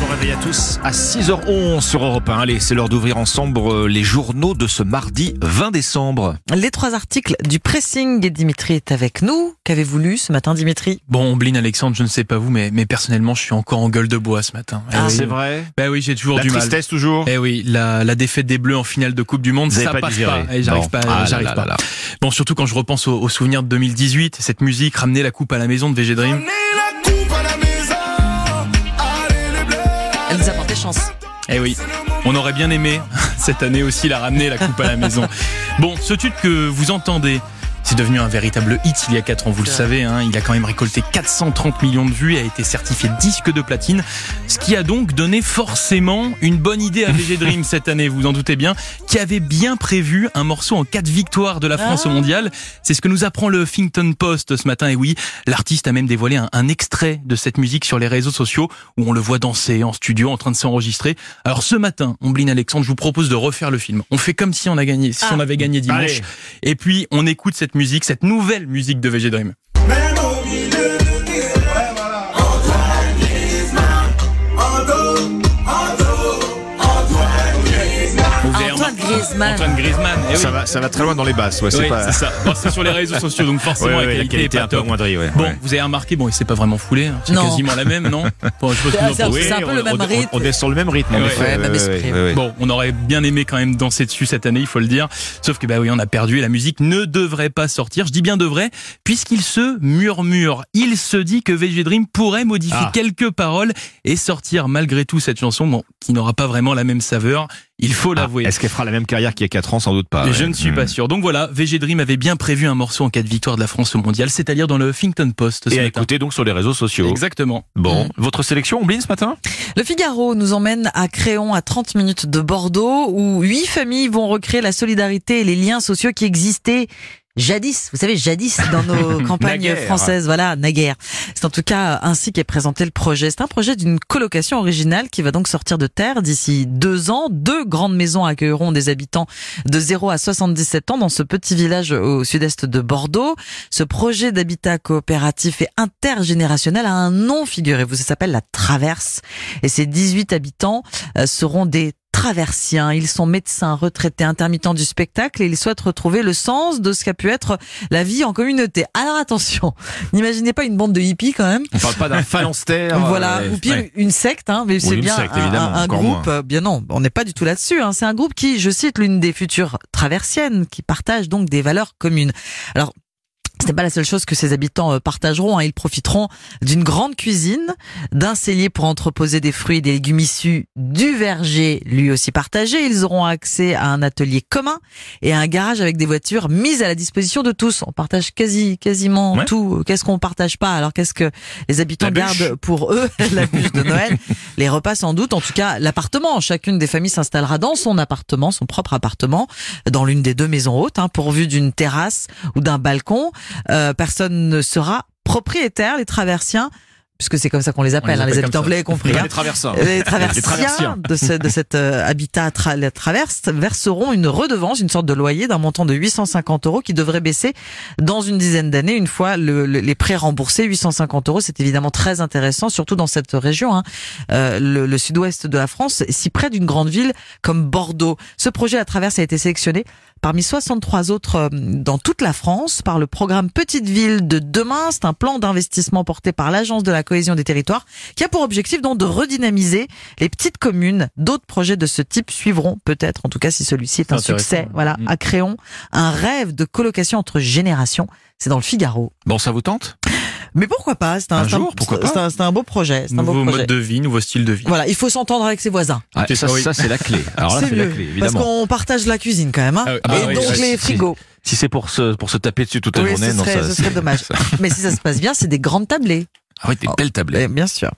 Bon réveil à tous à 6h11 sur Europe 1. Allez, c'est l'heure d'ouvrir ensemble euh, les journaux de ce mardi 20 décembre. Les trois articles du pressing et Dimitri est avec nous. Qu'avez-vous lu ce matin, Dimitri? Bon, Ombline, Alexandre, je ne sais pas vous, mais, mais personnellement, je suis encore en gueule de bois ce matin. Eh Ah, oui. C'est vrai? Ben oui, j'ai toujours La du mal. tristesse toujours? Eh oui, la, la défaite des Bleus en finale de Coupe du Monde, Vous ça pas passe digéré. pas. Eh, j'arrive Bon. pas, Ah là j'arrive pas. là là. Bon, surtout quand je repense aux, aux souvenirs de 2018, cette musique, ramener la coupe à la maison de VG Dream. Chance. Eh oui, on aurait bien aimé cette année aussi la ramener la coupe à la maison. Bon, ce tube que vous entendez, c'est devenu un véritable hit il y a 4 ans, vous le savez. Hein, il a quand même récolté 430 millions de vues et a été certifié disque de platine, ce qui a donc donné forcément une bonne idée à VG Dream cette année, vous en doutez bien, qui avait bien prévu un morceau en cas de victoire de la France au Ah. mondial. C'est ce que nous apprend le Huffington Post ce matin. Et oui, l'artiste a même dévoilé un, un extrait de cette musique sur les réseaux sociaux où on le voit danser en studio en train de s'enregistrer. Alors ce matin, Ombline Alexandre, je vous propose de refaire le film. On fait comme si on a gagné, si Ah. on avait gagné dimanche. Allez. Et puis on écoute cette musique, cette nouvelle musique de VG Dream. Griezmann. Antoine Griezmann. eh oui. ça, va, ça va très loin dans les basses, ouais, c'est Oui, pas... c'est ça. Bon, c'est sur les réseaux sociaux, donc forcément Ouais, ouais, la la qualité, qualité est pas top. ouais. Bon, Ouais. vous avez remarqué, bon, il s'est pas vraiment foulé. hein. C'est quasiment la même, non Bon, C'est- vous en c'est- pensez. c'est un peu le on- même on- rythme. On, est sur le même rythme, en Ouais, effet. ouais, même esprit. ouais, ouais. Bon, on aurait bien aimé quand même danser dessus cette année, il faut le dire. Sauf que bah oui, on a perdu et la musique ne devrait pas sortir. Je dis bien devrait, puisqu'il se murmure. Il se dit que VG Dream pourrait modifier Ah. quelques paroles et sortir malgré tout cette chanson, bon, qui n'aura pas vraiment la même saveur. Il faut Ah, l'avouer. Est-ce qu'elle fera la même carrière qu'il y a 4 ans? Sans doute pas. Ouais. Je ne suis pas Hmm. sûr. Donc voilà, VG Dream avait bien prévu un morceau en cas de victoire de la France au mondial, c'est-à-dire dans le Huffington Post ce Et à matin. écouter donc sur les réseaux sociaux. Exactement. Bon, Mm. votre sélection, Ombline, ce matin? Le Figaro nous emmène à Créon, à 30 minutes de Bordeaux, où huit familles vont recréer la solidarité et les liens sociaux qui existaient jadis, vous savez, jadis dans nos campagnes françaises, voilà, naguère. C'est en tout cas ainsi qu'est présenté le projet. C'est un projet d'une colocation originale qui va donc sortir de terre d'ici deux ans. Deux grandes maisons accueilleront des habitants de 0 à 77 ans dans ce petit village au sud-est de Bordeaux. Ce projet d'habitat coopératif et intergénérationnel a un nom, figurez-vous, ça s'appelle la Traverse. Et ces 18 habitants euh, seront des traversiens. Ils sont médecins, retraités, intermittents du spectacle et ils souhaitent retrouver le sens de ce qu'a pu être la vie en communauté. Alors attention, n'imaginez pas une bande de hippies quand même. On parle pas d'un phalanstère. Voilà, euh, ou pire ouais. une secte, hein, mais c'est bien secte, un, un groupe. moins. Bien non, on n'est pas du tout là-dessus. Hein. C'est un groupe qui, je cite, l'une des futures traversiennes, qui partage donc des valeurs communes. Alors. Ce n'est pas la seule chose que ces habitants euh, partageront. hein. Ils profiteront d'une grande cuisine, d'un cellier pour entreposer des fruits et des légumes issus du verger, lui aussi partagé. Ils auront accès à un atelier commun et à un garage avec des voitures mises à la disposition de tous. On partage quasi, quasiment Ouais. tout. Qu'est-ce qu'on partage pas? Alors qu'est-ce que les habitants gardent pour eux? La bûche de Noël, les repas sans doute. En tout cas, l'appartement. Chacune des familles s'installera dans son appartement, son propre appartement, dans l'une des deux maisons hautes, hein, pourvu d'une terrasse ou d'un balcon. Euh, personne ne sera propriétaire. Les traversiens, puisque c'est comme ça qu'on les appelle, les hein, les habitants, vous l'avez compris. Pas hein. les traversins. Les traversiens traversiens. de, ce, de cet euh, habitat tra la traverse verseront une redevance, une sorte de loyer d'un montant de 850 euros qui devrait baisser dans une dizaine d'années une fois le- le- les prêts remboursés. 850 euros, c'est évidemment très intéressant, surtout dans cette région, hein, euh, le, le sud-ouest de la France, si près d'une grande ville comme Bordeaux. Ce projet à traverse a été sélectionné parmi 63 autres euh, dans toute la France par le programme Petite Ville de demain. C'est un plan d'investissement porté par l'Agence de la cohésion des territoires qui a pour objectif donc de redynamiser les petites communes. D'autres projets de ce type suivront peut-être, en tout cas si celui-ci est un succès. Voilà, Mm. à Créon, un rêve de colocation entre générations. C'est dans le Figaro. Bon, ça vous tente? Mais pourquoi pas? C'est un, Un c'est jour, pourquoi pas? c'est un, c'est un beau projet. C'est un beau Nouveau projet. mode de vie, nouveau style de vie. Voilà, il faut s'entendre avec ses voisins. Ah, C'est ça, ça, oui. ça, c'est la clé. Alors là, c'est la clé, parce évidemment. qu'on partage la cuisine quand même, hein. Ah oui, ah et donc oui, les frigos. Si c'est pour se, pour se taper dessus toute la Oui, journée, ce non, serait, ça, ce serait dommage. ça- Mais si ça se passe bien, c'est des grandes tablées. Ah oui, des belles tablettes. Eh, Bien sûr.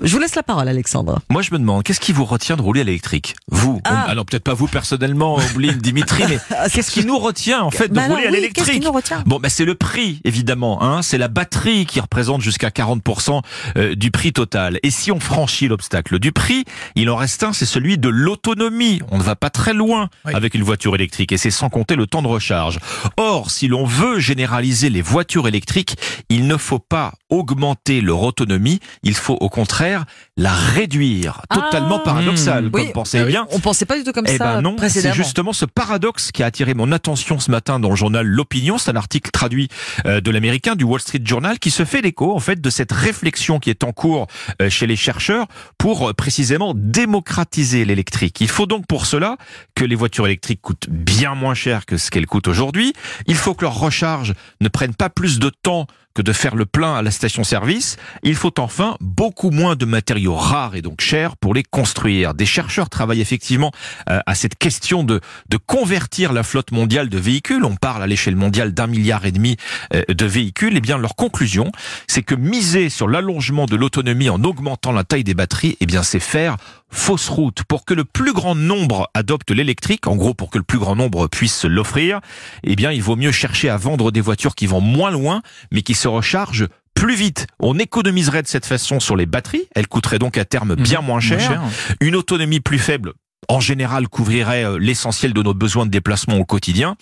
Je vous laisse la parole, Alexandre. Moi, je me demande, qu'est-ce qui vous retient de rouler à l'électrique? Vous Ah. Alors, peut-être pas vous personnellement, Oblin, Dimitri, mais qu'est-ce qui nous retient, en fait, de Bah alors, rouler à oui, Qu'est-ce qui l'électrique? nous retient? Bon, ben c'est le prix, évidemment. Hein. C'est la batterie qui représente jusqu'à 40% euh, du prix total. Et si on franchit l'obstacle du prix, il en reste un, c'est celui de l'autonomie. On ne va pas très loin Oui. avec une voiture électrique, et c'est sans compter le temps de recharge. Or, si l'on veut généraliser les voitures électriques, il ne faut pas augmenter leur autonomie, il faut au contraire la réduire. Totalement Ah. paradoxal, Mmh. comme Oui, pensez bien. On pensait pas du tout comme Eh ça ben non, c'est justement ce paradoxe qui a attiré mon attention ce matin dans le journal L'Opinion. C'est un article traduit euh, de l'américain du Wall Street Journal qui se fait l'écho en fait de cette réflexion qui est en cours euh, chez les chercheurs pour euh, précisément démocratiser l'électrique. Il faut donc pour cela que les voitures électriques coûtent bien moins cher que ce qu'elles coûtent aujourd'hui. Il faut que leur recharge ne prenne pas plus de temps que de faire le plein à la station-service. Il faut enfin beaucoup moins de matériaux rares et donc chers pour les construire. Des chercheurs travaillent effectivement euh, à cette question de, de convertir la flotte mondiale de véhicules. On parle à l'échelle mondiale d'un milliard et demi euh, de véhicules. Eh bien, leur conclusion, c'est que miser sur l'allongement de l'autonomie en augmentant la taille des batteries, eh bien, c'est faire fausse route. Pour que le plus grand nombre adopte l'électrique, en gros pour que le plus grand nombre puisse l'offrir, eh bien, il vaut mieux chercher à vendre des voitures qui vont moins loin, mais qui se rechargent plus vite. On économiserait de cette façon sur les batteries. Elles coûteraient donc à terme bien moins cher. Une autonomie plus faible, en général, couvrirait euh, l'essentiel de nos besoins de déplacement au quotidien.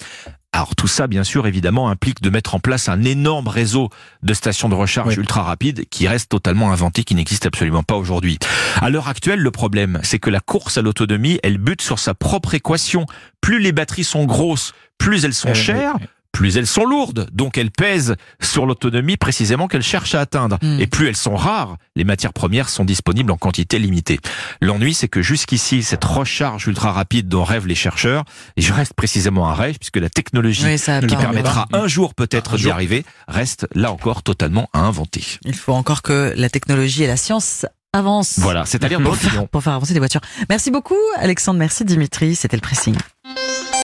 Alors tout ça, bien sûr, évidemment, implique de mettre en place un énorme réseau de stations de recharge Oui. ultra rapides qui reste totalement inventé, qui n'existe absolument pas aujourd'hui. À l'heure actuelle, le problème, c'est que la course à l'autonomie, elle bute sur sa propre équation. Plus les batteries sont grosses, plus elles sont Eh, chères, plus elles sont lourdes, donc elles pèsent sur l'autonomie précisément qu'elles cherchent à atteindre. Mm. Et plus elles sont rares, les matières premières sont disponibles en quantité limitée. L'ennui, c'est que jusqu'ici, cette recharge ultra rapide dont rêvent les chercheurs, et je reste précisément un rêve, puisque la technologie Oui, qui permettra un jour peut-être d'y arriver, reste là encore totalement à inventer. Il faut encore que la technologie et la science avancent. Voilà, c'est-à-dire pour pour faire avancer les voitures. Merci beaucoup, Alexandre. Merci, Dimitri. C'était le pressing.